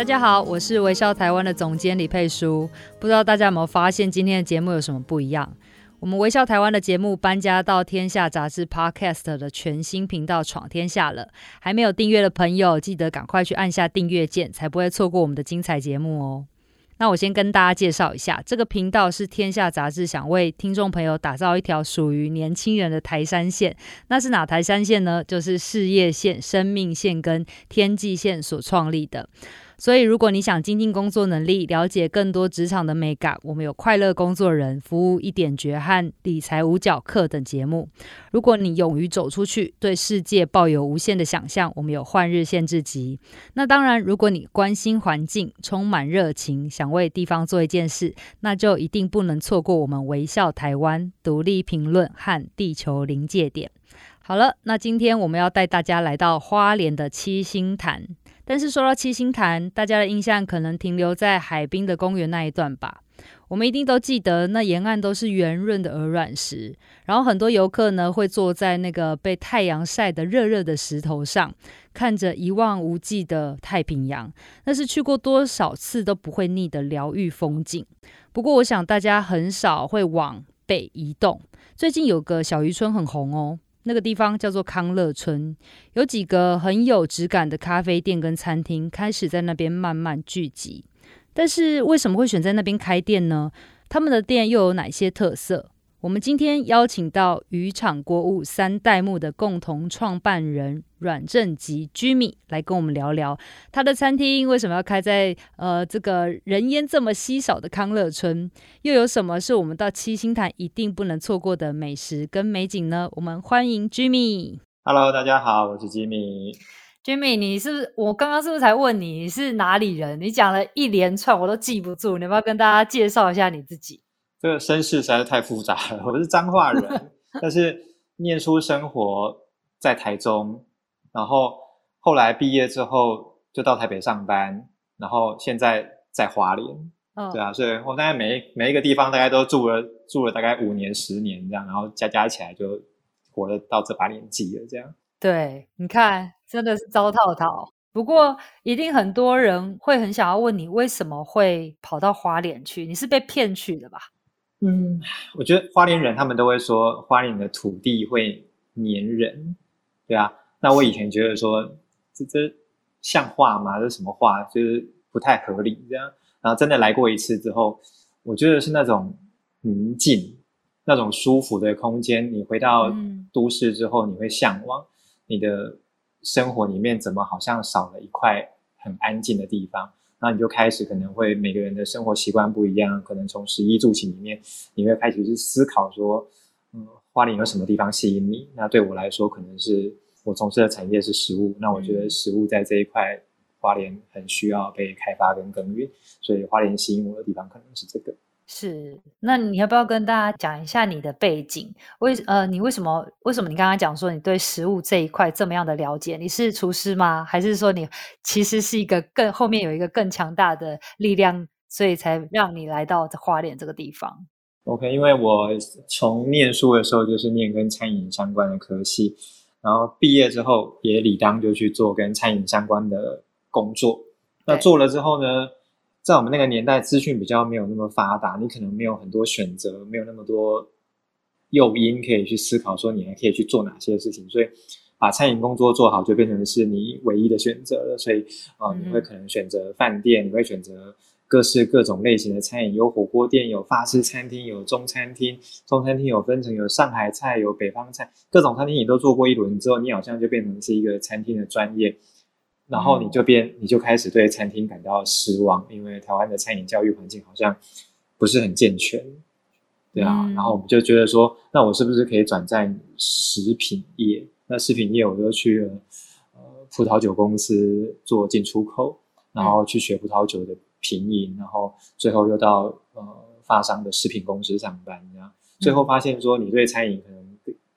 大家好，我是微笑台湾的总监李佩书。不知道大家有没有发现，今天的节目有什么不一样？我们微笑台湾的节目搬家到天下杂志 Podcast 的全新频道闯天下了。还没有订阅的朋友，记得赶快去按下订阅键，才不会错过我们的精彩节目哦。那我先跟大家介绍一下，这个频道是天下杂志想为听众朋友打造一条属于年轻人的台山线。那是哪台山线呢？就是事业线、生命线跟天际线所创立的。所以，如果你想精进工作能力，了解更多职场的美感，我们有快乐工作人、服务一点绝和理财五角课等节目。如果你勇于走出去，对世界抱有无限的想象，我们有换日限制集。那当然，如果你关心环境，充满热情，想为地方做一件事，那就一定不能错过我们微笑台湾独立评论和地球临界点。好了，那今天我们要带大家来到花莲的七星潭。但是说到七星潭，大家的印象可能停留在海滨的公园那一段吧。我们一定都记得，那沿岸都是圆润的鹅卵石，然后很多游客呢会坐在那个被太阳晒得热热的石头上，看着一望无际的太平洋，那是去过多少次都不会腻的疗愈风景。不过，我想大家很少会往北移动。最近有个小渔村很红哦。那个地方叫做康乐村，有几个很有质感的咖啡店跟餐厅开始在那边慢慢聚集。但是为什么会选在那边开店呢？他们的店又有哪些特色？我们今天邀请到渔场国务三代目的共同创办人阮正吉 Jimmy 来跟我们聊聊他的餐厅为什么要开在呃这个人烟这么稀少的康乐村，又有什么是我们到七星潭一定不能错过的美食跟美景呢？我们欢迎 Jimmy。Hello，大家好，我是 Jimmy。Jimmy，你是不是我刚刚是不是才问你，你是哪里人？你讲了一连串我都记不住，你要不要跟大家介绍一下你自己？这个身世实在是太复杂了。我是彰化人，但是念书生活在台中，然后后来毕业之后就到台北上班，然后现在在华联。哦，对啊，所以我大概每每一个地方大概都住了住了大概五年十年这样，然后加加起来就活了到这把年纪了这样。对，你看真的是糟套套。不过一定很多人会很想要问你，为什么会跑到花莲去？你是被骗去的吧？嗯，我觉得花莲人他们都会说花莲的土地会黏人，对啊。那我以前觉得说这这像话吗？这什么话？就是不太合理这样。然后真的来过一次之后，我觉得是那种宁静、那种舒服的空间。你回到都市之后，你会向往你的生活里面怎么好像少了一块很安静的地方。那你就开始可能会每个人的生活习惯不一样，可能从十一住起里面，你会开始去思考说，嗯，花莲有什么地方吸引你？那对我来说，可能是我从事的产业是食物，那我觉得食物在这一块花莲很需要被开发跟耕耘，所以花莲吸引我的地方可能是这个。是，那你要不要跟大家讲一下你的背景？为呃，你为什么为什么你刚刚讲说你对食物这一块这么样的了解？你是厨师吗？还是说你其实是一个更后面有一个更强大的力量，所以才让你来到花莲这个地方？OK，因为我从念书的时候就是念跟餐饮相关的科系，然后毕业之后也理当就去做跟餐饮相关的工作。那做了之后呢？在我们那个年代，资讯比较没有那么发达，你可能没有很多选择，没有那么多诱因可以去思考，说你还可以去做哪些事情。所以，把餐饮工作做好，就变成是你唯一的选择了。所以，啊、呃，你会可能选择饭店，你会选择各式各种类型的餐饮，有火锅店，有法式餐厅，有中餐厅。中餐厅有分成有上海菜，有北方菜，各种餐厅你都做过一轮之后，你好像就变成是一个餐厅的专业。然后你就变，你就开始对餐厅感到失望，因为台湾的餐饮教育环境好像不是很健全，对啊。嗯、然后我们就觉得说，那我是不是可以转战食品业？那食品业我就去了呃葡萄酒公司做进出口，然后去学葡萄酒的品饮，然后最后又到呃发商的食品公司上班，这样最后发现说你对餐饮可能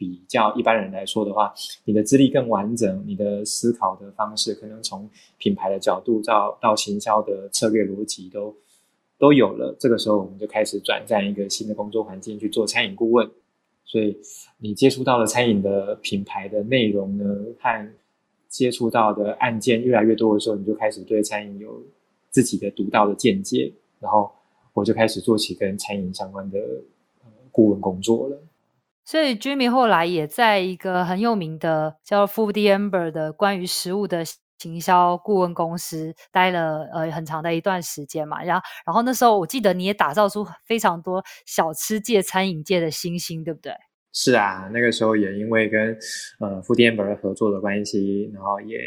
比较一般人来说的话，你的资历更完整，你的思考的方式可能从品牌的角度到到行销的策略逻辑都都有了。这个时候我们就开始转战一个新的工作环境去做餐饮顾问，所以你接触到了餐饮的品牌的内容呢，和接触到的案件越来越多的时候，你就开始对餐饮有自己的独到的见解，然后我就开始做起跟餐饮相关的顾问工作了。所以 Jimmy 后来也在一个很有名的叫 Foodie Amber 的关于食物的行销顾问公司待了呃很长的一段时间嘛。然后，然后那时候我记得你也打造出非常多小吃界、餐饮界的新星，对不对？是啊，那个时候也因为跟呃 Foodember 合作的关系，然后也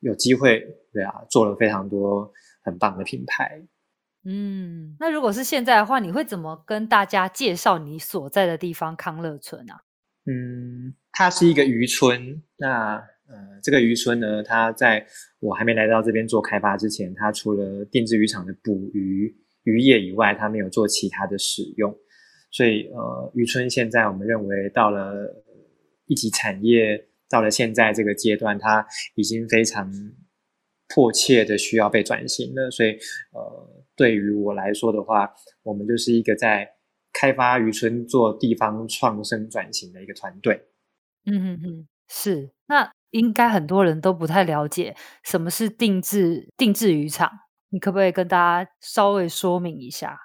有机会，对啊，做了非常多很棒的品牌。嗯，那如果是现在的话，你会怎么跟大家介绍你所在的地方康乐村啊？嗯，它是一个渔村。那呃，这个渔村呢，它在我还没来到这边做开发之前，它除了定制渔场的捕鱼渔业以外，它没有做其他的使用。所以，呃，渔村现在我们认为到了一级产业，到了现在这个阶段，它已经非常迫切的需要被转型了。所以，呃，对于我来说的话，我们就是一个在开发渔村做地方创生转型的一个团队。嗯嗯嗯，是。那应该很多人都不太了解什么是定制定制渔场，你可不可以跟大家稍微说明一下？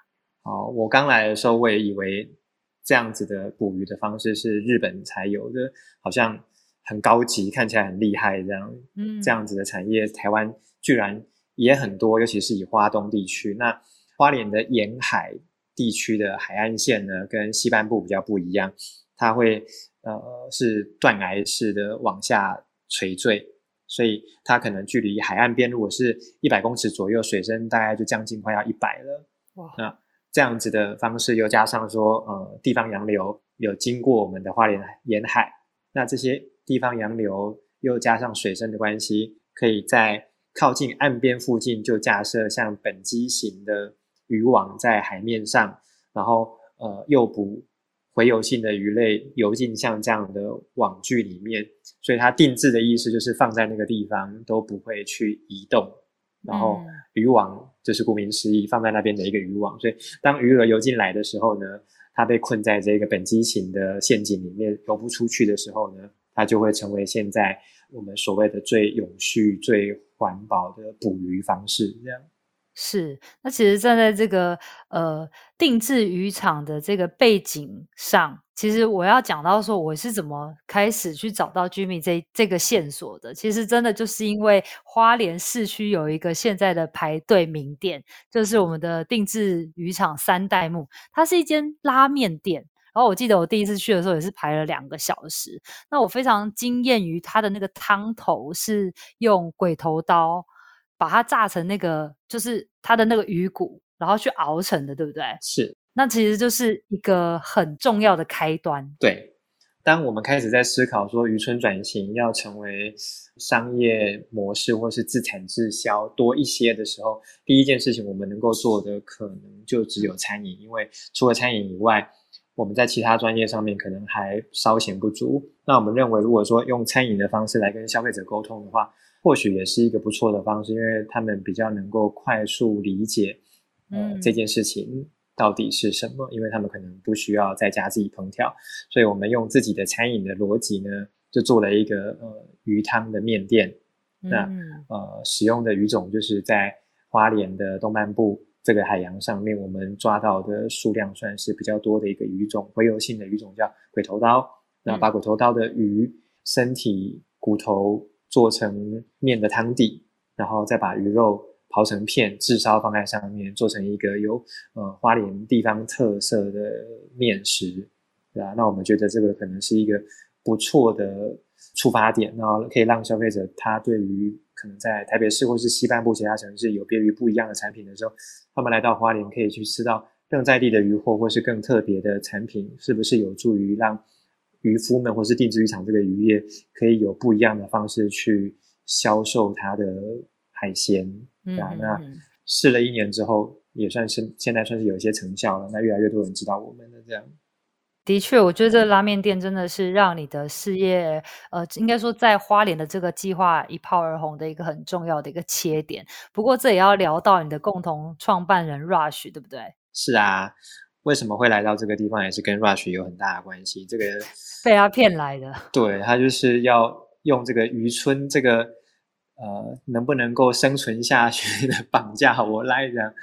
哦，我刚来的时候，我也以为这样子的捕鱼的方式是日本才有的，好像很高级，看起来很厉害这样。嗯，这样子的产业，台湾居然也很多，尤其是以花东地区。那花莲的沿海地区的海岸线呢，跟西半部比较不一样，它会呃是断崖式的往下垂坠，所以它可能距离海岸边如果是一百公尺左右，水深大概就将近快要一百了。哇，那。这样子的方式，又加上说，呃，地方洋流有经过我们的花莲沿海，那这些地方洋流又加上水深的关系，可以在靠近岸边附近就架设像本机型的渔网在海面上，然后呃诱捕洄游性的鱼类游进像这样的网具里面，所以它定制的意思就是放在那个地方都不会去移动。然后渔网就是顾名思义放在那边的一个渔网，所以当鱼儿游进来的时候呢，它被困在这个本机型的陷阱里面游不出去的时候呢，它就会成为现在我们所谓的最有序、最环保的捕鱼方式，这样。是，那其实站在这个呃定制渔场的这个背景上，其实我要讲到说我是怎么开始去找到 Jimmy 这这个线索的。其实真的就是因为花莲市区有一个现在的排队名店，就是我们的定制渔场三代目，它是一间拉面店。然后我记得我第一次去的时候也是排了两个小时。那我非常惊艳于它的那个汤头是用鬼头刀。把它炸成那个，就是它的那个鱼骨，然后去熬成的，对不对？是。那其实就是一个很重要的开端。对。当我们开始在思考说渔村转型要成为商业模式或是自产自销多一些的时候，第一件事情我们能够做的可能就只有餐饮，因为除了餐饮以外，我们在其他专业上面可能还稍显不足。那我们认为，如果说用餐饮的方式来跟消费者沟通的话，或许也是一个不错的方式，因为他们比较能够快速理解，呃，嗯，这件事情到底是什么，因为他们可能不需要在家自己烹调，所以我们用自己的餐饮的逻辑呢，就做了一个呃鱼汤的面店。嗯，那呃使用的鱼种就是在花莲的东半部这个海洋上面，我们抓到的数量算是比较多的一个鱼种，洄游性的鱼种叫鬼头刀。那把鬼头刀的鱼身体骨头。做成面的汤底，然后再把鱼肉刨成片，炙烧放在上面，做成一个有呃花莲地方特色的面食，对吧？那我们觉得这个可能是一个不错的出发点，然后可以让消费者他对于可能在台北市或是西半部其他城市有别于不一样的产品的时候，他们来到花莲可以去吃到更在地的渔货或是更特别的产品，是不是有助于让？渔夫们或是定制渔场这个渔业，可以有不一样的方式去销售它的海鲜，嗯，啊，那试了一年之后，也算是现在算是有一些成效了。那越来越多人知道我们的，这样。的确，我觉得这拉面店真的是让你的事业，呃，应该说在花莲的这个计划一炮而红的一个很重要的一个切点。不过，这也要聊到你的共同创办人 Rush，对不对？是啊，为什么会来到这个地方，也是跟 Rush 有很大的关系。这个 被他骗来的，对，他就是要用这个渔村这个呃能不能够生存下去的绑架我来这样。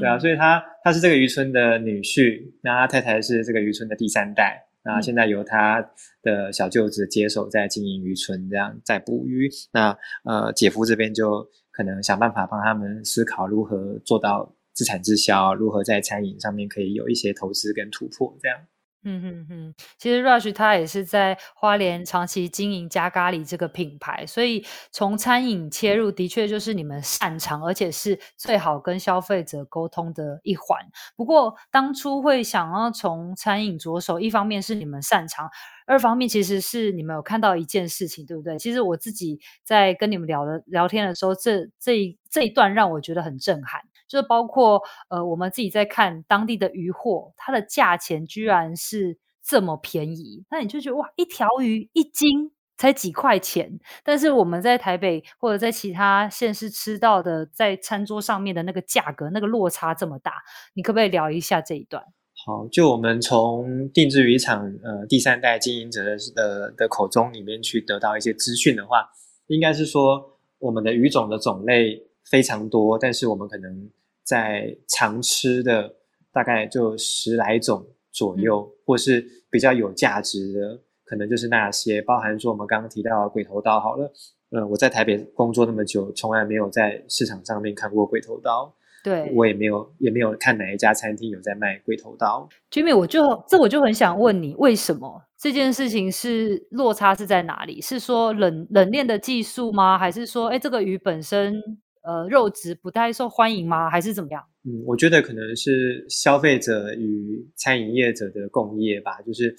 对啊，所以他他是这个渔村的女婿，那他太太是这个渔村的第三代，那现在由他的小舅子接手在经营渔村，这样在捕鱼。那呃，姐夫这边就可能想办法帮他们思考如何做到自产自销，如何在餐饮上面可以有一些投资跟突破，这样。嗯哼哼，其实 Rush 他也是在花莲长期经营加咖喱这个品牌，所以从餐饮切入，的确就是你们擅长，而且是最好跟消费者沟通的一环。不过当初会想要从餐饮着手，一方面是你们擅长，二方面其实是你们有看到一件事情，对不对？其实我自己在跟你们聊的聊天的时候，这这一这一段让我觉得很震撼。就包括呃，我们自己在看当地的渔货，它的价钱居然是这么便宜，那你就觉得哇，一条鱼一斤才几块钱，但是我们在台北或者在其他县市吃到的，在餐桌上面的那个价格，那个落差这么大，你可不可以聊一下这一段？好，就我们从定制渔场呃第三代经营者的的口中里面去得到一些资讯的话，应该是说我们的鱼种的种类非常多，但是我们可能在常吃的大概就十来种左右，嗯、或是比较有价值的，可能就是那些，包含说我们刚刚提到的鬼头刀好了。嗯，我在台北工作那么久，从来没有在市场上面看过鬼头刀。对，我也没有，也没有看哪一家餐厅有在卖鬼头刀。Jimmy，我就这我就很想问你，为什么这件事情是落差是在哪里？是说冷冷链的技术吗？还是说，哎，这个鱼本身？呃，肉质不太受欢迎吗？还是怎么样？嗯，我觉得可能是消费者与餐饮业者的共业吧。就是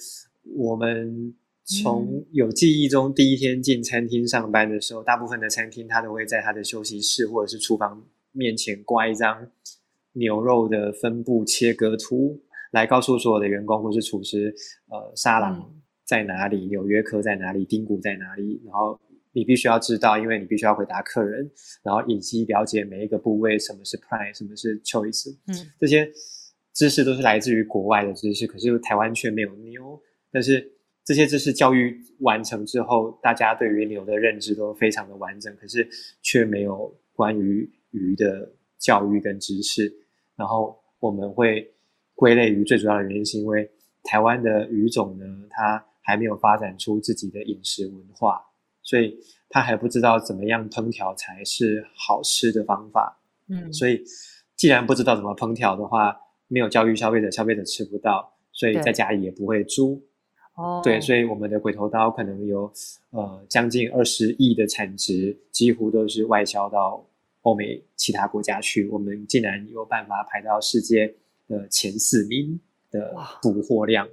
我们从有记忆中第一天进餐厅上班的时候，嗯、大部分的餐厅他都会在他的休息室或者是厨房面前挂一张牛肉的分布切割图，来告诉所有的员工或是厨师，呃，沙朗在哪里，纽约客在哪里，丁骨在哪里，然后。你必须要知道，因为你必须要回答客人，然后以及了解每一个部位，什么是 prime，什么是 choice，嗯，这些知识都是来自于国外的知识，可是台湾却没有牛。但是这些知识教育完成之后，大家对于牛的认知都非常的完整，可是却没有关于鱼的教育跟知识。然后我们会归类于最主要的原因，是因为台湾的鱼种呢，它还没有发展出自己的饮食文化。所以他还不知道怎么样烹调才是好吃的方法，嗯，所以既然不知道怎么烹调的话，没有教育消费者，消费者吃不到，所以在家里也不会煮。哦，对，所以我们的鬼头刀可能有呃将近二十亿的产值，几乎都是外销到欧美其他国家去。我们竟然有办法排到世界的前四名的捕获量，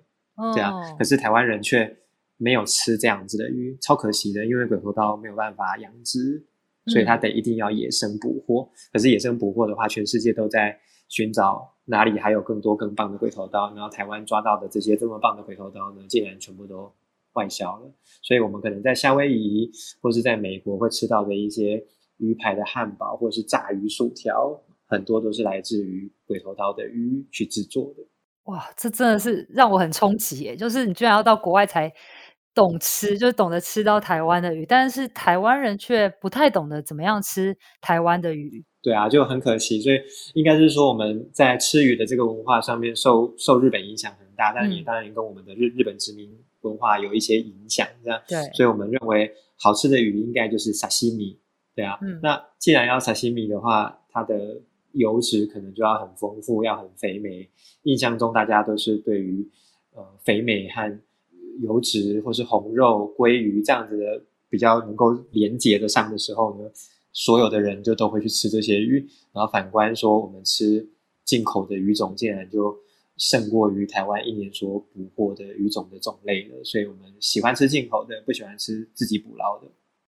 这样，可是台湾人却。没有吃这样子的鱼，超可惜的，因为鬼头刀没有办法养殖，所以它得一定要野生捕获。嗯、可是野生捕获的话，全世界都在寻找哪里还有更多更棒的鬼头刀，然后台湾抓到的这些这么棒的鬼头刀呢，竟然全部都外销了。所以我们可能在夏威夷或是在美国会吃到的一些鱼排的汉堡，或是炸鱼薯条，很多都是来自于鬼头刀的鱼去制作的。哇，这真的是让我很冲击耶！就是你居然要到国外才。懂吃，就懂得吃到台湾的鱼，但是台湾人却不太懂得怎么样吃台湾的鱼。对啊，就很可惜。所以应该是说我们在吃鱼的这个文化上面受受日本影响很大，但也当然也跟我们的日日本殖民文化有一些影响。这样，对，所以我们认为好吃的鱼应该就是沙西米。对啊，嗯，那既然要沙西米的话，它的油脂可能就要很丰富，要很肥美。印象中大家都是对于呃肥美和油脂或是红肉、鲑鱼这样子的比较能够连接得上的时候呢，所有的人就都会去吃这些鱼。然后反观说，我们吃进口的鱼种，竟然就胜过于台湾一年所捕获的鱼种的种类了。所以我们喜欢吃进口的，不喜欢吃自己捕捞的。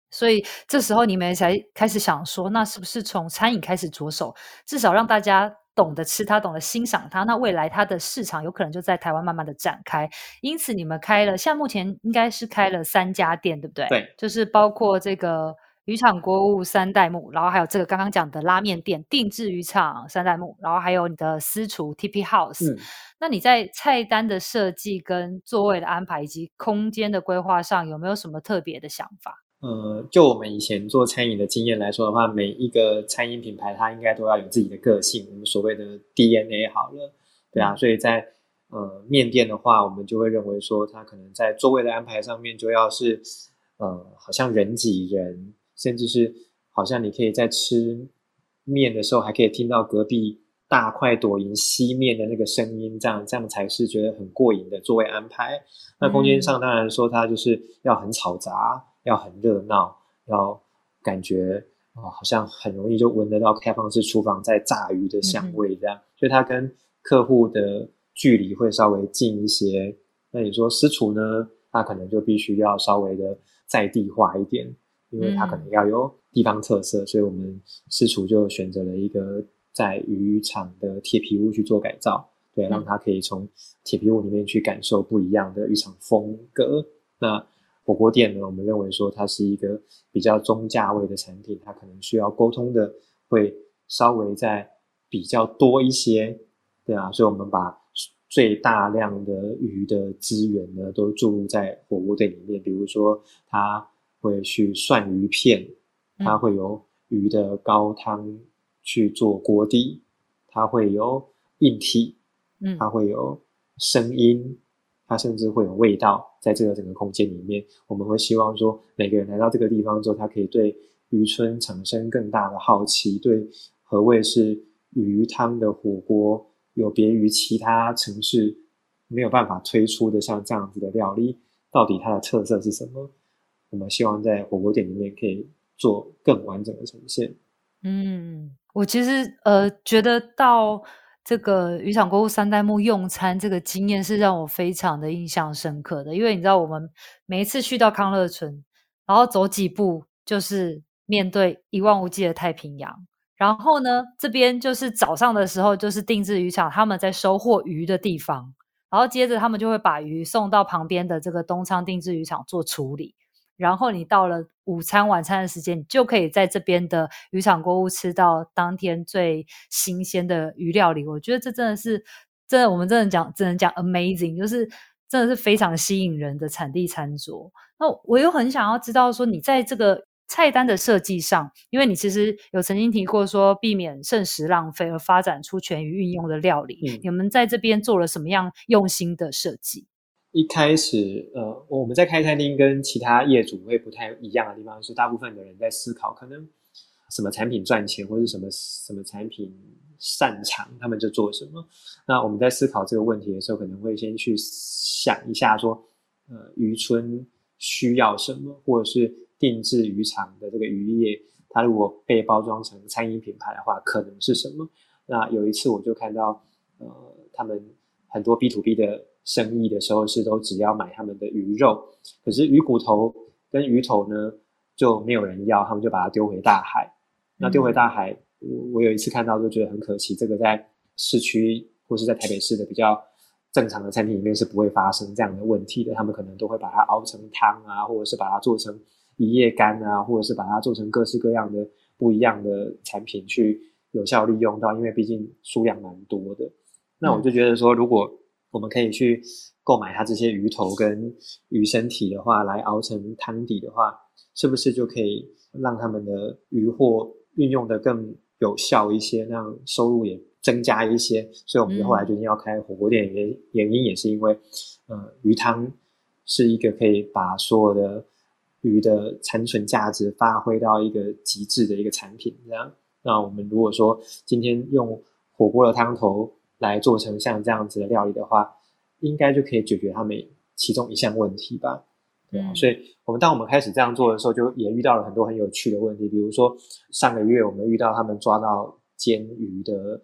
所以这时候你们才开始想说，那是不是从餐饮开始着手，至少让大家懂得吃它，懂得欣赏它，那未来它的市场有可能就在台湾慢慢的展开。因此你们开了，现在目前应该是开了三家店，对不对？对，就是包括这个渔场国物三代目，然后还有这个刚刚讲的拉面店定制渔场三代目，然后还有你的私厨 TP House。嗯，那你在菜单的设计跟座位的安排以及空间的规划上，有没有什么特别的想法？呃，就我们以前做餐饮的经验来说的话，每一个餐饮品牌它应该都要有自己的个性，我们所谓的 DNA 好了，对啊，所以在呃面店的话，我们就会认为说，它可能在座位的安排上面就要是呃，好像人挤人，甚至是好像你可以在吃面的时候还可以听到隔壁大快朵颐吸面的那个声音，这样这样才是觉得很过瘾的座位安排。那空间上当然说它就是要很嘈杂。要很热闹，要感觉好像很容易就闻得到开放式厨房在炸鱼的香味这样，嗯、所以它跟客户的距离会稍微近一些。那你说私厨呢，它可能就必须要稍微的在地化一点，因为它可能要有地方特色，嗯、所以我们私厨就选择了一个在渔场的铁皮屋去做改造，对，让他可以从铁皮屋里面去感受不一样的渔场风格。那火锅店呢，我们认为说它是一个比较中价位的产品，它可能需要沟通的会稍微在比较多一些，对啊，所以我们把最大量的鱼的资源呢都注入在火锅店里面，比如说它会去涮鱼片，它会有鱼的高汤去做锅底，它会有硬体，嗯，它会有声音。它甚至会有味道，在这个整个空间里面，我们会希望说，每个人来到这个地方之后，他可以对渔村产生更大的好奇，对何谓是鱼汤的火锅，有别于其他城市没有办法推出的像这样子的料理，到底它的特色是什么？我们希望在火锅店里面可以做更完整的呈现。嗯，我其实呃觉得到。这个渔场锅物三代目用餐这个经验是让我非常的印象深刻的，因为你知道我们每一次去到康乐村，然后走几步就是面对一望无际的太平洋，然后呢这边就是早上的时候就是定制渔场他们在收获鱼的地方，然后接着他们就会把鱼送到旁边的这个东昌定制渔场做处理。然后你到了午餐、晚餐的时间，你就可以在这边的渔场锅物吃到当天最新鲜的鱼料理。我觉得这真的是，真的，我们真的讲，只能讲 amazing，就是真的是非常吸引人的产地餐桌。那我又很想要知道说，你在这个菜单的设计上，因为你其实有曾经提过说，避免剩食浪费而发展出全鱼运用的料理，嗯、你们在这边做了什么样用心的设计？一开始，呃，我们在开餐厅跟其他业主会不太一样的地方是，大部分的人在思考可能什么产品赚钱，或者什么什么产品擅长，他们就做什么。那我们在思考这个问题的时候，可能会先去想一下说，呃，渔村需要什么，或者是定制渔场的这个渔业，它如果被包装成餐饮品牌的话，可能是什么？那有一次我就看到，呃，他们很多 B to B 的。生意的时候是都只要买他们的鱼肉，可是鱼骨头跟鱼头呢就没有人要，他们就把它丢回大海。那丢回大海，我我有一次看到就觉得很可惜，这个在市区或是在台北市的比较正常的餐厅里面是不会发生这样的问题的。他们可能都会把它熬成汤啊，或者是把它做成一夜干啊，或者是把它做成各式各样的不一样的产品去有效利用到，因为毕竟数量蛮多的。那我就觉得说，如果我们可以去购买它这些鱼头跟鱼身体的话，来熬成汤底的话，是不是就可以让他们的鱼货运用的更有效一些，让收入也增加一些？所以我们就后来决定要开火锅店，原原因也是因为，呃，鱼汤是一个可以把所有的鱼的残存价值发挥到一个极致的一个产品。这样，那我们如果说今天用火锅的汤头。来做成像这样子的料理的话，应该就可以解决他们其中一项问题吧？对啊，所以我们当我们开始这样做的时候，就也遇到了很多很有趣的问题。比如说上个月我们遇到他们抓到煎鱼的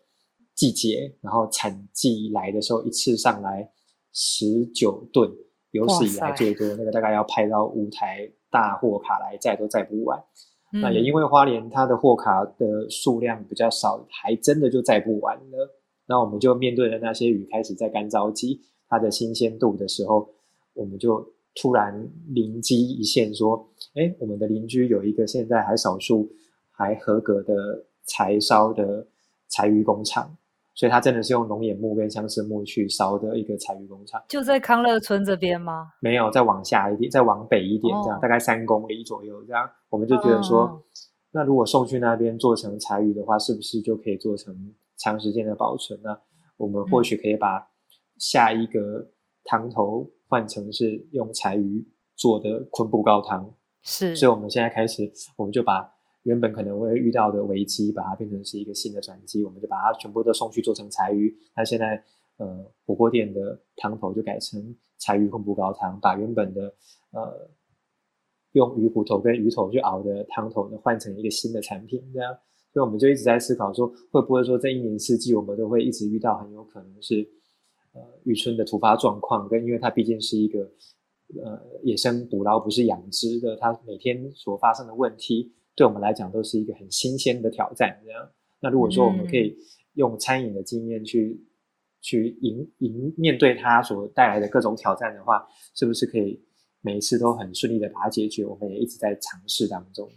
季节，然后产季来的时候，一次上来十九吨，有史以来最多，那个大概要派到五台大货卡来载都载不完。嗯、那也因为花莲它的货卡的数量比较少，还真的就载不完了。那我们就面对着那些鱼开始在干着急它的新鲜度的时候，我们就突然灵机一现，说：“哎，我们的邻居有一个现在还少数还合格的柴烧的柴鱼工厂。”所以它真的是用龙眼木跟相思木去烧的一个柴鱼工厂，就在康乐村这边吗？没有，再往下一点，再往北一点，这样、哦、大概三公里左右，这样我们就觉得说，嗯、那如果送去那边做成柴鱼的话，是不是就可以做成长时间的保存呢？我们或许可以把下一个汤头换成是用柴鱼做的昆布高汤，是，所以我们现在开始，我们就把。原本可能会遇到的危机，把它变成是一个新的转机，我们就把它全部都送去做成柴鱼。那现在，呃，火锅店的汤头就改成柴鱼昆布高汤，把原本的呃用鱼骨头跟鱼头去熬的汤头呢，换成一个新的产品。这样，所以我们就一直在思考说，会不会说这一年四季我们都会一直遇到很有可能是呃渔村的突发状况，跟因为它毕竟是一个呃野生捕捞，不是养殖的，它每天所发生的问题。对我们来讲都是一个很新鲜的挑战，这样。那如果说我们可以用餐饮的经验去、嗯、去迎迎面对它所带来的各种挑战的话，是不是可以每一次都很顺利的把它解决？我们也一直在尝试当中。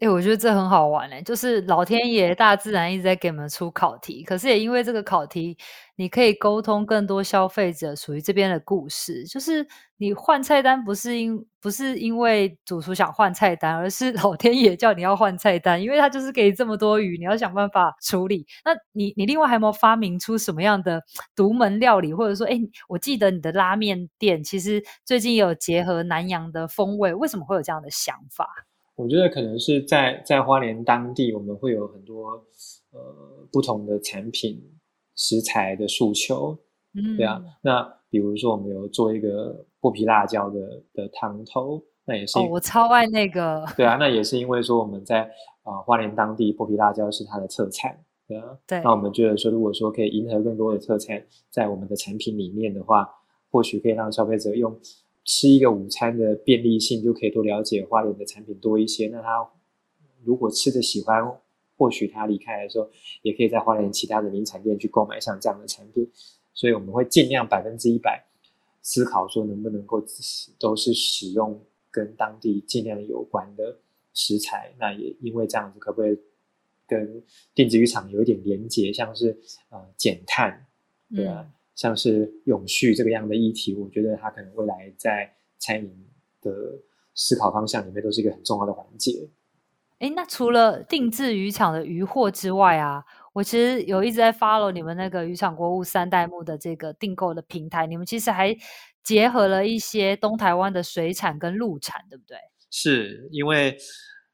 哎、我觉得这很好玩哎，就是老天爷、大自然一直在给我们出考题，可是也因为这个考题，你可以沟通更多消费者属于这边的故事。就是你换菜单不是因不是因为主厨想换菜单，而是 老天爷叫你要换菜单，因为他就是给这么多鱼，你要想办法处理。那你你另外还有没有发明出什么样的独门料理，或者说，哎，我记得你的拉面店其实最近有结合南洋的风味，为什么会有这样的想法？我觉得可能是在在花莲当地，我们会有很多呃不同的产品食材的诉求，嗯，对啊。那比如说我们有做一个剥皮辣椒的的汤头，那也是、哦、我超爱那个。对啊，那也是因为说我们在啊、呃、花莲当地剥皮辣椒是它的特产，对啊。对。那我们觉得说，如果说可以迎合更多的特产在我们的产品里面的话，或许可以让消费者用。吃一个午餐的便利性，就可以多了解花莲的产品多一些。那他如果吃的喜欢，或许他离开的时候，也可以在花莲其他的名产店去购买像这样的产品。所以我们会尽量百分之一百思考说，能不能够都是使用跟当地尽量有关的食材。那也因为这样子，可不可以跟电子渔场有一点连结，像是呃减碳，对啊。像是永续这个样的议题，我觉得它可能未来在餐饮的思考方向里面都是一个很重要的环节。诶，那除了定制渔场的渔获之外啊，我其实有一直在 follow 你们那个渔场国物三代目的这个订购的平台，你们其实还结合了一些东台湾的水产跟陆产，对不对？是因为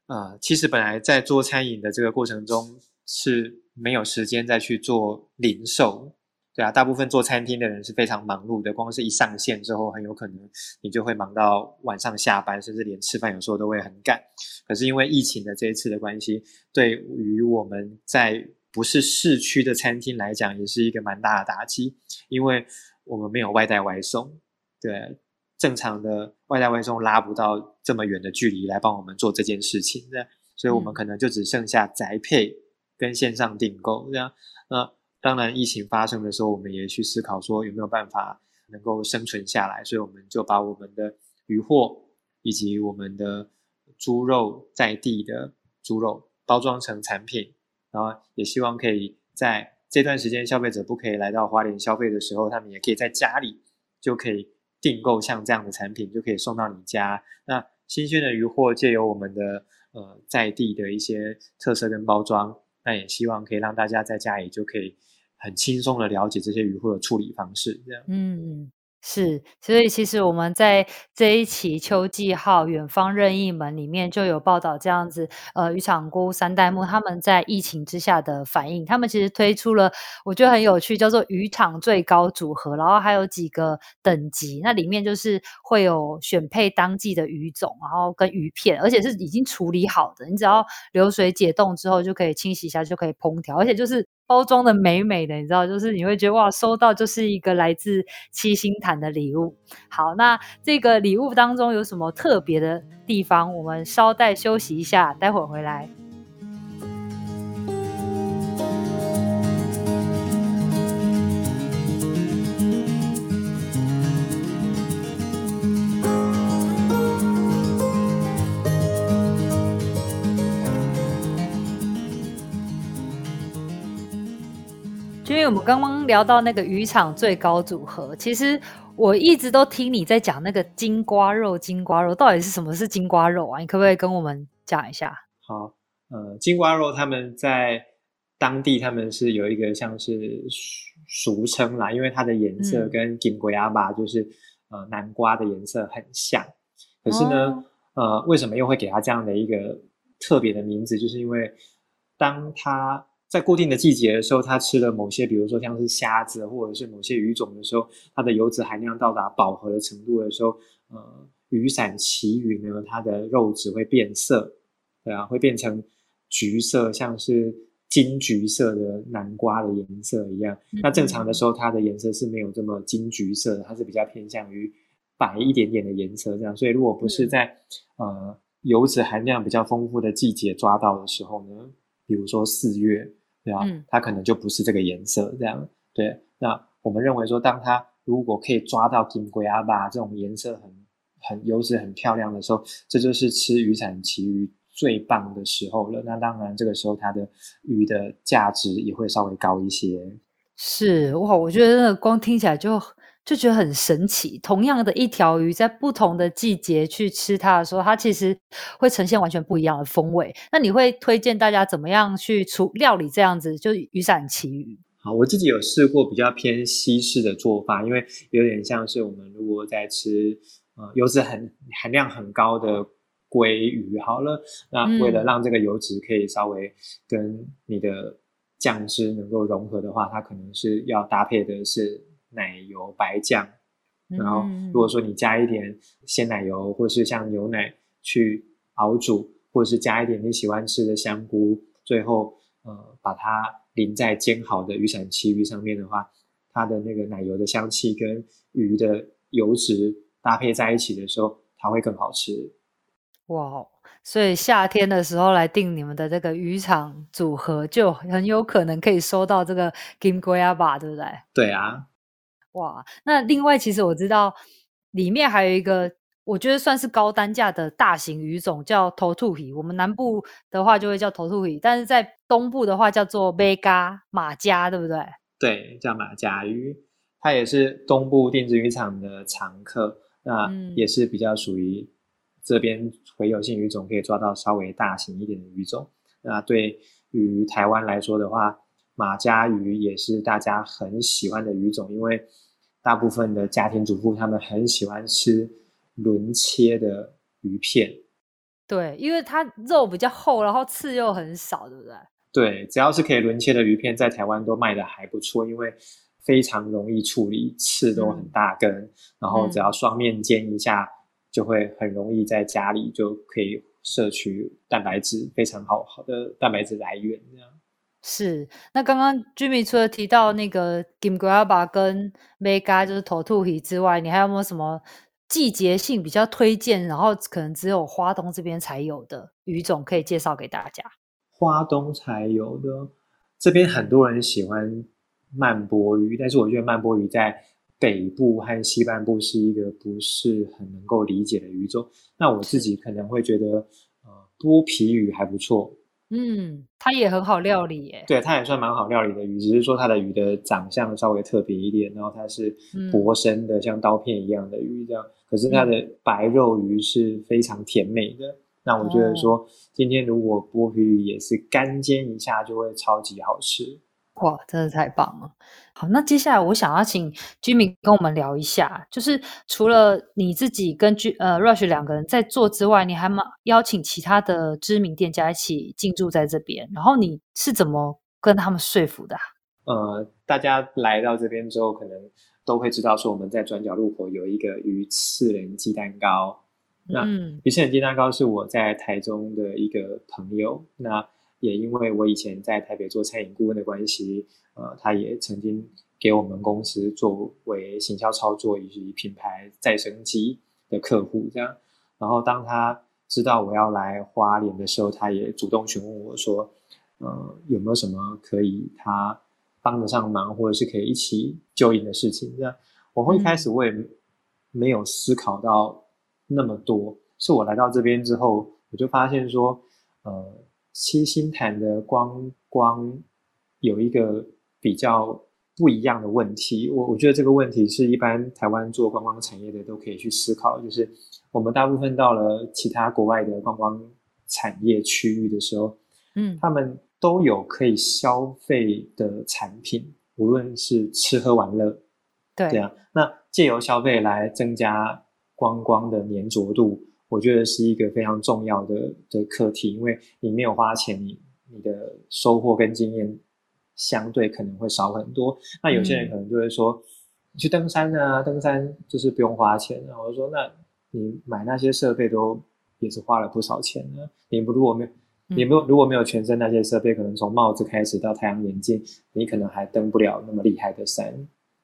呃，其实本来在做餐饮的这个过程中是没有时间再去做零售。对啊，大部分做餐厅的人是非常忙碌的，光是一上线之后，很有可能你就会忙到晚上下班，甚至连吃饭有时候都会很赶。可是因为疫情的这一次的关系，对于我们在不是市区的餐厅来讲，也是一个蛮大的打击，因为我们没有外带外送，对，正常的外带外送拉不到这么远的距离来帮我们做这件事情，对，所以我们可能就只剩下宅配跟线上订购这样，那。当然，疫情发生的时候，我们也去思考说有没有办法能够生存下来，所以我们就把我们的鱼货以及我们的猪肉在地的猪肉包装成产品，然后也希望可以在这段时间消费者不可以来到花莲消费的时候，他们也可以在家里就可以订购像这样的产品，就可以送到你家。那新鲜的鱼货借由我们的呃在地的一些特色跟包装，那也希望可以让大家在家里就可以。很轻松的了解这些鱼货的处理方式，这样。嗯，是，所以其实我们在这一期秋季号远方任意门里面就有报道这样子，呃，渔场菇三代目他们在疫情之下的反应，他们其实推出了我觉得很有趣，叫做渔场最高组合，然后还有几个等级，那里面就是会有选配当季的鱼种，然后跟鱼片，而且是已经处理好的，你只要流水解冻之后就可以清洗一下就可以烹调，而且就是。包装的美美的，你知道，就是你会觉得哇，收到就是一个来自七星潭的礼物。好，那这个礼物当中有什么特别的地方？我们稍待休息一下，待会儿回来。为我们刚刚聊到那个渔场最高组合，其实我一直都听你在讲那个金瓜肉，金瓜肉到底是什么？是金瓜肉啊？你可不可以跟我们讲一下？好，呃，金瓜肉他们在当地他们是有一个像是俗称啦，因为它的颜色跟金瓜亚巴就是、嗯、呃南瓜的颜色很像。可是呢，哦、呃，为什么又会给它这样的一个特别的名字？就是因为当它在固定的季节的时候，它吃了某些，比如说像是虾子或者是某些鱼种的时候，它的油脂含量到达饱和的程度的时候，呃，雨伞旗鱼呢，它的肉质会变色，对啊，会变成橘色，像是金橘色的南瓜的颜色一样。嗯、那正常的时候，它的颜色是没有这么金橘色的，它是比较偏向于白一点点的颜色这样。所以，如果不是在、嗯、呃油脂含量比较丰富的季节抓到的时候呢，比如说四月。对啊，它可能就不是这个颜色这样。对，那我们认为说，当它如果可以抓到金龟阿巴这种颜色很很油脂很漂亮的时候，这就是吃渔产旗鱼最棒的时候了。那当然，这个时候它的鱼的价值也会稍微高一些。是哇，我觉得光听起来就。就觉得很神奇，同样的一条鱼，在不同的季节去吃它的时候，它其实会呈现完全不一样的风味。那你会推荐大家怎么样去处料理这样子，就是渔伞旗鱼？好，我自己有试过比较偏西式的做法，因为有点像是我们如果在吃呃油脂很含量很高的鲑鱼，好了，那为了让这个油脂可以稍微跟你的酱汁能够融合的话，它可能是要搭配的是。奶油白酱，然后如果说你加一点鲜奶油，或是像牛奶去熬煮，或者是加一点你喜欢吃的香菇，最后呃把它淋在煎好的雨伞旗鱼上面的话，它的那个奶油的香气跟鱼的油脂搭配在一起的时候，它会更好吃。哇，所以夏天的时候来订你们的这个渔场组合，就很有可能可以收到这个金龟阿巴，对不对？对啊。哇，那另外其实我知道里面还有一个，我觉得算是高单价的大型鱼种，叫头兔鱼。我们南部的话就会叫头兔鱼，但是在东部的话叫做贝嘎马家，对不对？对，叫马家鱼，它也是东部定置渔场的常客，那也是比较属于这边回游性鱼种，可以抓到稍微大型一点的鱼种。那对于台湾来说的话，马家鱼也是大家很喜欢的鱼种，因为大部分的家庭主妇他们很喜欢吃轮切的鱼片，对，因为它肉比较厚，然后刺又很少，对不对？对，只要是可以轮切的鱼片，在台湾都卖得还不错，因为非常容易处理，刺都很大根，嗯、然后只要双面煎一下，就会很容易在家里就可以摄取蛋白质，非常好好的蛋白质来源，这样。是，那刚刚 Jimmy 除了提到那个金龟阿巴跟 Mega 就是头兔皮之外，你还有没有什么季节性比较推荐，然后可能只有花东这边才有的鱼种可以介绍给大家？花东才有的，这边很多人喜欢曼波鱼，但是我觉得曼波鱼在北部和西半部是一个不是很能够理解的鱼种。那我自己可能会觉得，呃，剥皮鱼还不错。嗯，它也很好料理耶。对，它也算蛮好料理的鱼，只是说它的鱼的长相稍微特别一点，然后它是薄身的，嗯、像刀片一样的鱼这样。可是它的白肉鱼是非常甜美的。嗯、那我觉得说，今天如果剥皮鱼也是干煎一下，就会超级好吃。哇，真的太棒了！好，那接下来我想要请 Jimmy 跟我们聊一下，就是除了你自己跟 J 呃 Rush 两个人在做之外，你还蛮邀请其他的知名店家一起进驻在这边，然后你是怎么跟他们说服的啊？呃，大家来到这边之后，可能都会知道说我们在转角路口有一个鱼刺人鸡蛋糕。那鱼刺人鸡蛋糕是我在台中的一个朋友，那。也因为我以前在台北做餐饮顾问的关系，呃，他也曾经给我们公司作为行销操作以及品牌再生机的客户，这样。然后当他知道我要来花莲的时候，他也主动询问我说，呃，有没有什么可以他帮得上忙，或者是可以一起就营的事情？这样。我会一开始我也没有思考到那么多，是我来到这边之后，我就发现说，呃。七星潭的观光有一个比较不一样的问题，我我觉得这个问题是一般台湾做观光产业的都可以去思考，就是我们大部分到了其他国外的观光产业区域的时候，嗯，他们都有可以消费的产品，无论是吃喝玩乐，对，这样，那借由消费来增加观光的粘着度。我觉得是一个非常重要的的课题，因为你没有花钱，你你的收获跟经验相对可能会少很多。那有些人可能就会说，嗯、你去登山啊，登山就是不用花钱。然后我就说，那你买那些设备都也是花了不少钱呢。你不如果没有，你没有如果没有全身那些设备，可能从帽子开始到太阳眼镜，你可能还登不了那么厉害的山。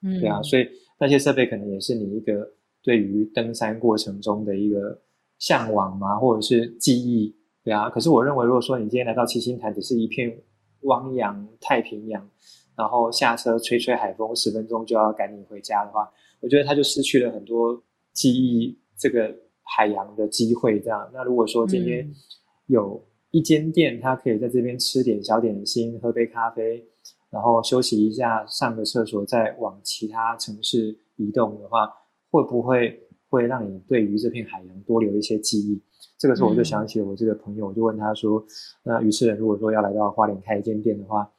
嗯，对啊，所以那些设备可能也是你一个对于登山过程中的一个。向往嘛，或者是记忆，对啊。可是我认为，如果说你今天来到七星潭，只是一片汪洋太平洋，然后下车吹吹海风，十分钟就要赶紧回家的话，我觉得他就失去了很多记忆这个海洋的机会。这样，那如果说今天有一间店，他可以在这边吃点小点心，喝杯咖啡，然后休息一下，上个厕所，再往其他城市移动的话，会不会？会让你对于这片海洋多留一些记忆。这个时候我就想起了我这个朋友，我就问他说：“那于是人如果说要来到花莲开一间店的话，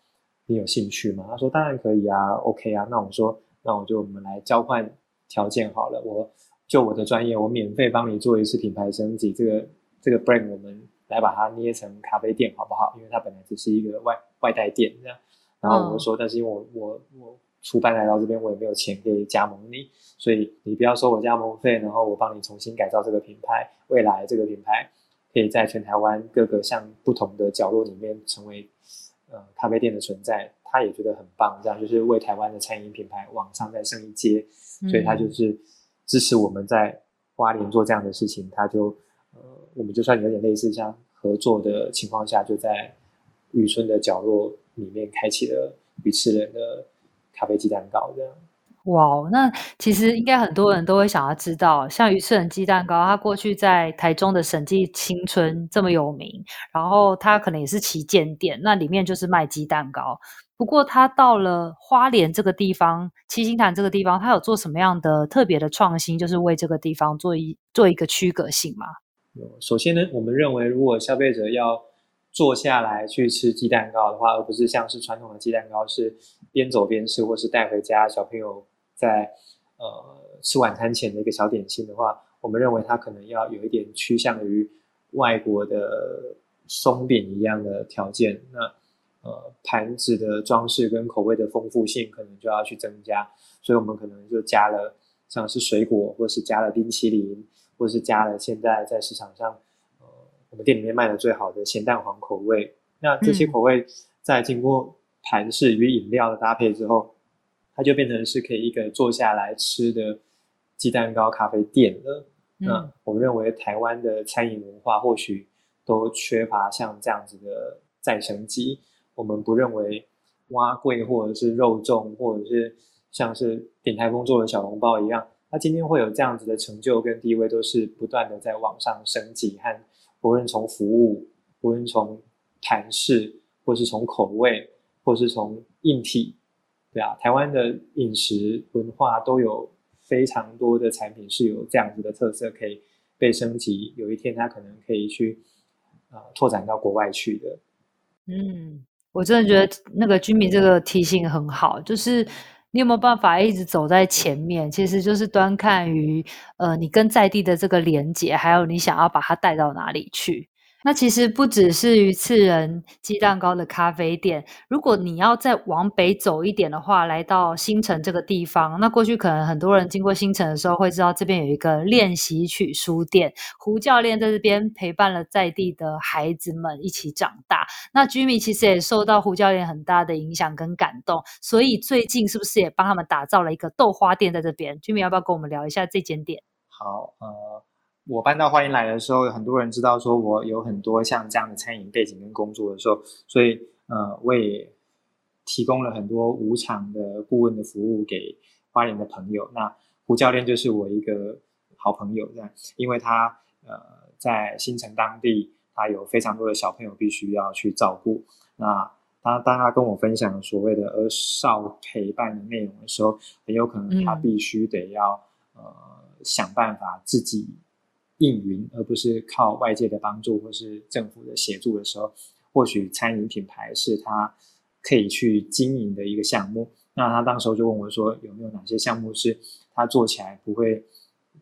你有兴趣吗？”他说：“当然可以啊，OK 啊。”那我说：“那我就我们来交换条件好了。我就我的专业，我免费帮你做一次品牌升级。这个这个 brand 我们来把它捏成咖啡店好不好？因为它本来只是一个外外带店这样。然后我就说：“但是因为我我我初班来到这边，我也没有钱可以加盟你。”所以你不要收我加盟费，然后我帮你重新改造这个品牌，未来这个品牌可以在全台湾各个像不同的角落里面成为呃咖啡店的存在，他也觉得很棒，这样就是为台湾的餐饮品牌往上再升一阶，所以他就是支持我们在花莲做这样的事情，他就呃我们就算有点类似像合作的情况下，就在渔村的角落里面开启了鱼吃人的咖啡鸡蛋糕这样。哇，那其实应该很多人都会想要知道，像鱼翅人鸡蛋糕，它过去在台中的审计青春这么有名，然后它可能也是旗舰店，那里面就是卖鸡蛋糕。不过它到了花莲这个地方，七星潭这个地方，它有做什么样的特别的创新，就是为这个地方做一做一个区隔性吗？首先呢，我们认为如果消费者要坐下来去吃鸡蛋糕的话，而不是像是传统的鸡蛋糕是边走边吃，或是带回家小朋友。在呃吃晚餐前的一个小点心的话，我们认为它可能要有一点趋向于外国的松饼一样的条件。那呃盘子的装饰跟口味的丰富性可能就要去增加，所以我们可能就加了像是水果，或是加了冰淇淋，或是加了现在在市场上我们店里面卖的最好的咸蛋黄口味。那这些口味在经过盘式与饮料的搭配之后。它就变成是可以一个坐下来吃的鸡蛋糕咖啡店了。嗯、那我们认为台湾的餐饮文化或许都缺乏像这样子的再升级。我们不认为蛙贵或者是肉粽，或者是像是鼎泰丰做的小笼包一样，它今天会有这样子的成就跟地位，都是不断的在往上升级和无论从服务，无论从盘饰，或是从口味，或是从硬体。对啊，台湾的饮食文化都有非常多的产品是有这样子的特色，可以被升级。有一天，它可能可以去啊、拓展到国外去的。嗯，我真的觉得那个居民这个提醒很好，就是你有没有办法一直走在前面？其实就是端看于呃你跟在地的这个连接，还有你想要把它带到哪里去。那其实不只是鱼刺人鸡蛋糕的咖啡店，如果你要再往北走一点的话，来到新城这个地方，那过去可能很多人经过新城的时候会知道这边有一个练习曲书店，胡教练在这边陪伴了在地的孩子们一起长大。那 Jimmy 其实也受到胡教练很大的影响跟感动，所以最近是不是也帮他们打造了一个豆花店在这边？Jimmy 要不要跟我们聊一下这间店？好，呃。我搬到花莲来的时候，很多人知道说我有很多像这样的餐饮背景跟工作的时候，所以呃，我也提供了很多无偿的顾问的服务给花莲的朋友。那胡教练就是我一个好朋友，这样，因为他呃在新城当地，他有非常多的小朋友必须要去照顾。那他当他跟我分享所谓的儿少陪伴的内容的时候，很有可能他必须得要、嗯、呃想办法自己。应运，而不是靠外界的帮助或是政府的协助的时候，或许餐饮品牌是他可以去经营的一个项目。那他当时候就问我说，有没有哪些项目是他做起来不会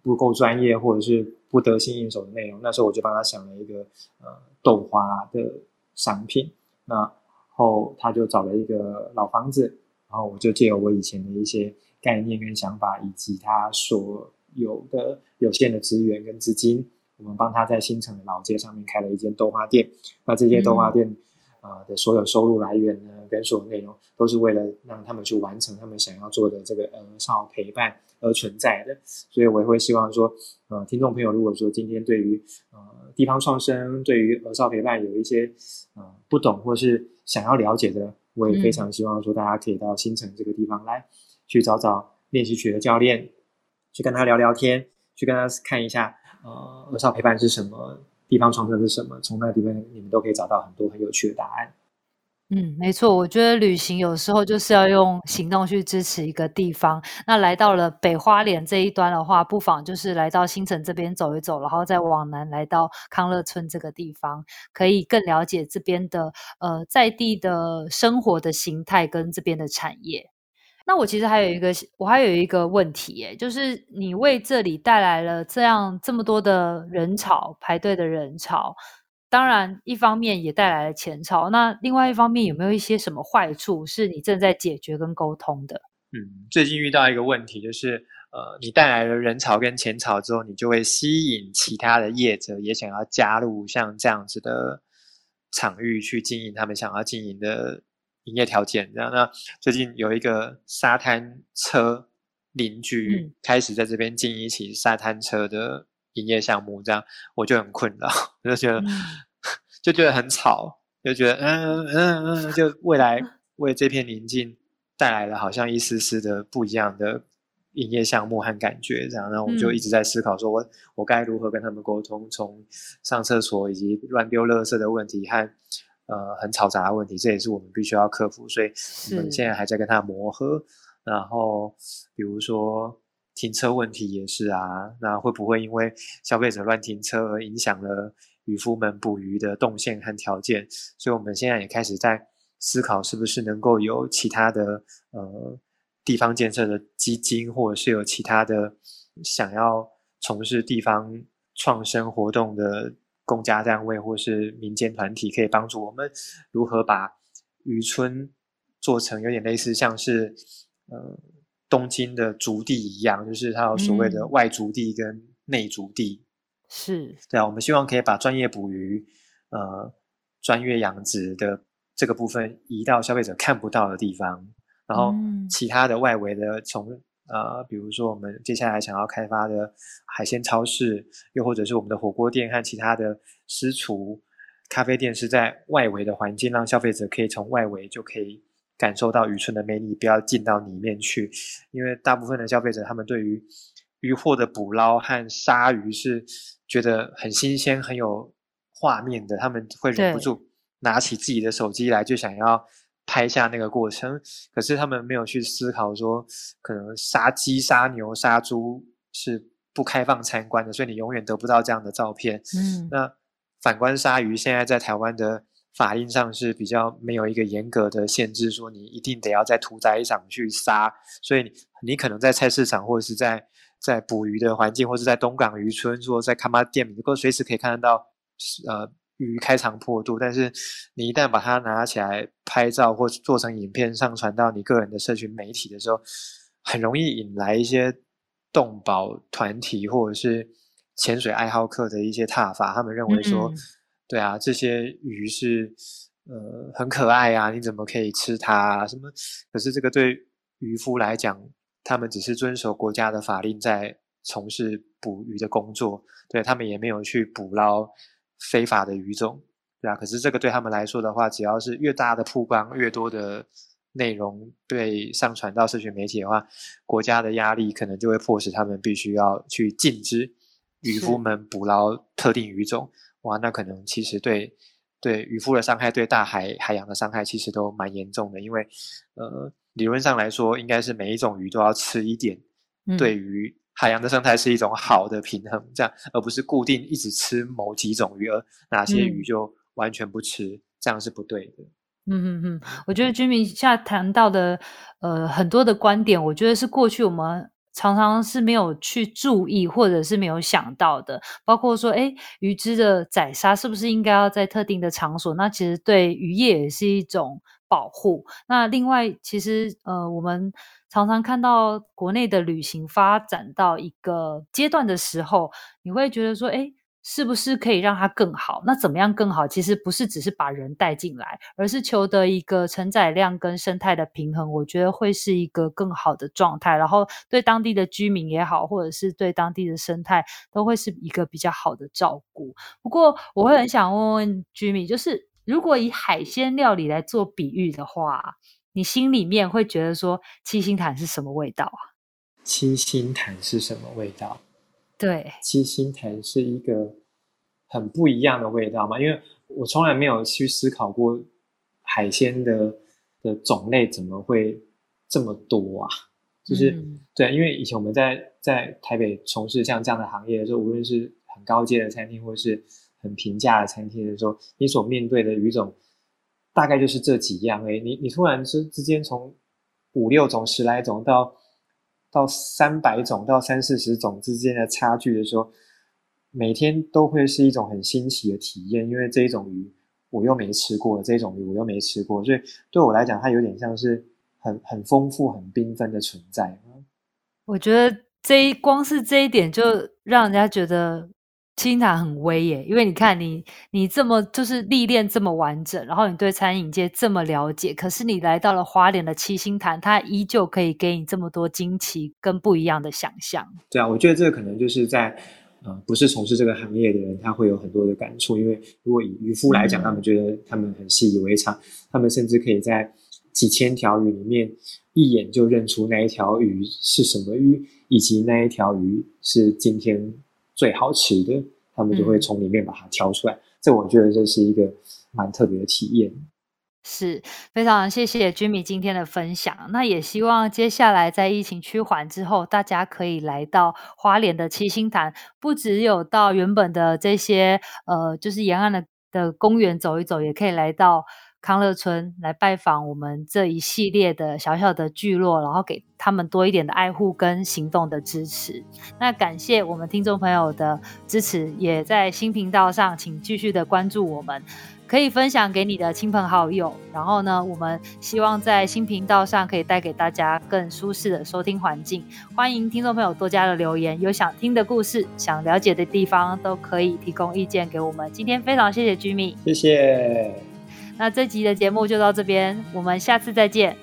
不够专业，或者是不得心应手的内容？那时候我就帮他想了一个呃豆花的商品。那后他就找了一个老房子，然后我就借由我以前的一些概念跟想法，以及他所有的有限的资源跟资金，我们帮他在新城的老街上面开了一间豆花店。那这些豆花店啊、呃、的所有收入来源呢，跟所有内容，都是为了让他们去完成他们想要做的这个儿少陪伴而存在的。所以我也会希望说，呃，听众朋友，如果说今天对于呃地方创生、对于儿少陪伴有一些呃不懂或是想要了解的，我也非常希望说大家可以到新城这个地方来，去找找练习曲的教练。去跟他聊聊天，去跟他看一下，呃，儿少陪伴是什么，地方创生是什么，从那地方你们都可以找到很多很有趣的答案。嗯，没错，我觉得旅行有时候就是要用行动去支持一个地方。那来到了北花莲这一端的话，不妨就是来到新城这边走一走，然后再往南来到康乐村这个地方，可以更了解这边的呃在地的生活的形态跟这边的产业。那我其实还有一个，我还有一个问题，哎，就是你为这里带来了这样这么多的人潮，排队的人潮，当然一方面也带来了钱潮，那另外一方面有没有一些什么坏处是你正在解决跟沟通的？嗯，最近遇到一个问题，就是呃，你带来了人潮跟钱潮之后，你就会吸引其他的业者也想要加入像这样子的场域去经营他们想要经营的。营业条件这样，那最近有一个沙滩车邻居开始在这边经营起沙滩车的营业项目，这样我就很困扰，我 就觉得、嗯、就觉得很吵，就觉得嗯嗯嗯，就未来 为这片宁静带来了好像一丝丝的不一样的营业项目和感觉，这样，然后我就一直在思考，说我、嗯、我该如何跟他们沟通，从上厕所以及乱丢垃圾的问题和。呃，很嘈杂的问题，这也是我们必须要克服，所以我们现在还在跟他磨合。然后，比如说停车问题也是啊，那会不会因为消费者乱停车而影响了渔夫们捕鱼的动线和条件？所以我们现在也开始在思考，是不是能够有其他的呃地方建设的基金，或者是有其他的想要从事地方创生活动的。公家单位或是民间团体可以帮助我们如何把渔村做成有点类似像是呃东京的竹地一样，就是它有所谓的外竹地跟内竹地。是，对啊，我们希望可以把专业捕鱼、呃专业养殖的这个部分移到消费者看不到的地方，然后其他的外围的从。呃，比如说我们接下来想要开发的海鲜超市，又或者是我们的火锅店和其他的私厨、咖啡店，是在外围的环境，让消费者可以从外围就可以感受到渔村的魅力，不要进到里面去。因为大部分的消费者，他们对于渔获的捕捞和杀鱼是觉得很新鲜、很有画面的，他们会忍不住拿起自己的手机来，就想要。拍下那个过程，可是他们没有去思考说，可能杀鸡、杀牛、杀猪是不开放参观的，所以你永远得不到这样的照片。嗯，那反观鲨鱼，现在在台湾的法令上是比较没有一个严格的限制，说你一定得要在屠宰场去杀，所以你你可能在菜市场或者是在在捕鱼的环境，或者在东港渔村，说在崁仔点，你都随时可以看得到，呃。鱼开肠破肚，但是你一旦把它拿起来拍照或做成影片上传到你个人的社群媒体的时候，很容易引来一些动保团体或者是潜水爱好客的一些挞伐，他们认为说，嗯、对啊，这些鱼是呃很可爱啊，你怎么可以吃它啊？什么？可是这个对渔夫来讲，他们只是遵守国家的法令在从事捕鱼的工作，对，他们也没有去捕捞非法的鱼种，对啊。可是这个对他们来说的话，只要是越大的曝光，越多的内容被上传到社群媒体的话，国家的压力可能就会迫使他们必须要去禁止渔夫们捕捞特定鱼种。哇，那可能其实对对渔夫的伤害，对大海海洋的伤害，其实都蛮严重的。因为呃，理论上来说，应该是每一种鱼都要吃一点，对于。海洋的生态是一种好的平衡，这样，而不是固定一直吃某几种鱼，而哪些鱼就完全不吃，嗯、这样是不对的。嗯嗯嗯，我觉得居民现在谈到的呃很多的观点，我觉得是过去我们常常是没有去注意或者是没有想到的，包括说，哎，鱼只的宰杀是不是应该要在特定的场所？那其实对渔业也是一种保护。那另外，其实呃我们。常常看到国内的旅行发展到一个阶段的时候，你会觉得说，诶，是不是可以让它更好？那怎么样更好？其实不是只是把人带进来，而是求得一个承载量跟生态的平衡。我觉得会是一个更好的状态，然后对当地的居民也好，或者是对当地的生态，都会是一个比较好的照顾。不过，我会很想问问居民，就是如果以海鲜料理来做比喻的话。你心里面会觉得说七星潭是什么味道啊？七星潭是什么味道？对，七星潭是一个很不一样的味道嘛，因为我从来没有去思考过海鲜的的种类怎么会这么多啊？就是、嗯、对，因为以前我们在在台北从事像这样的行业的时候，无论是很高阶的餐厅，或是很平价的餐厅的时候，你所面对的鱼种。大概就是这几样诶，你你突然之之间从五六种、十来种到到三百种到三四十种之间的差距的时候，每天都会是一种很新奇的体验，因为这一种鱼我又没吃过，这一种鱼我又没吃过，所以对我来讲，它有点像是很很丰富、很缤纷的存在。我觉得这一光是这一点就让人家觉得。七星潭很威耶，因为你看你你这么就是历练这么完整，然后你对餐饮界这么了解，可是你来到了花莲的七星潭，它依旧可以给你这么多惊奇跟不一样的想象。对啊，我觉得这个可能就是在呃不是从事这个行业的人，他会有很多的感触。因为如果以渔夫来讲，嗯、他们觉得他们很习以为常，他们甚至可以在几千条鱼里面一眼就认出那一条鱼是什么鱼，以及那一条鱼是今天。最好吃的，他们就会从里面把它挑出来。嗯、这我觉得这是一个蛮特别的体验。是非常谢谢 Jimmy 今天的分享。那也希望接下来在疫情趋缓之后，大家可以来到花莲的七星潭，不只有到原本的这些呃，就是沿岸的的公园走一走，也可以来到。康乐村来拜访我们这一系列的小小的聚落，然后给他们多一点的爱护跟行动的支持。那感谢我们听众朋友的支持，也在新频道上，请继续的关注我们，可以分享给你的亲朋好友。然后呢，我们希望在新频道上可以带给大家更舒适的收听环境。欢迎听众朋友多加的留言，有想听的故事、想了解的地方，都可以提供意见给我们。今天非常谢谢 Jimmy，谢谢。那这集的节目就到这边，我们下次再见。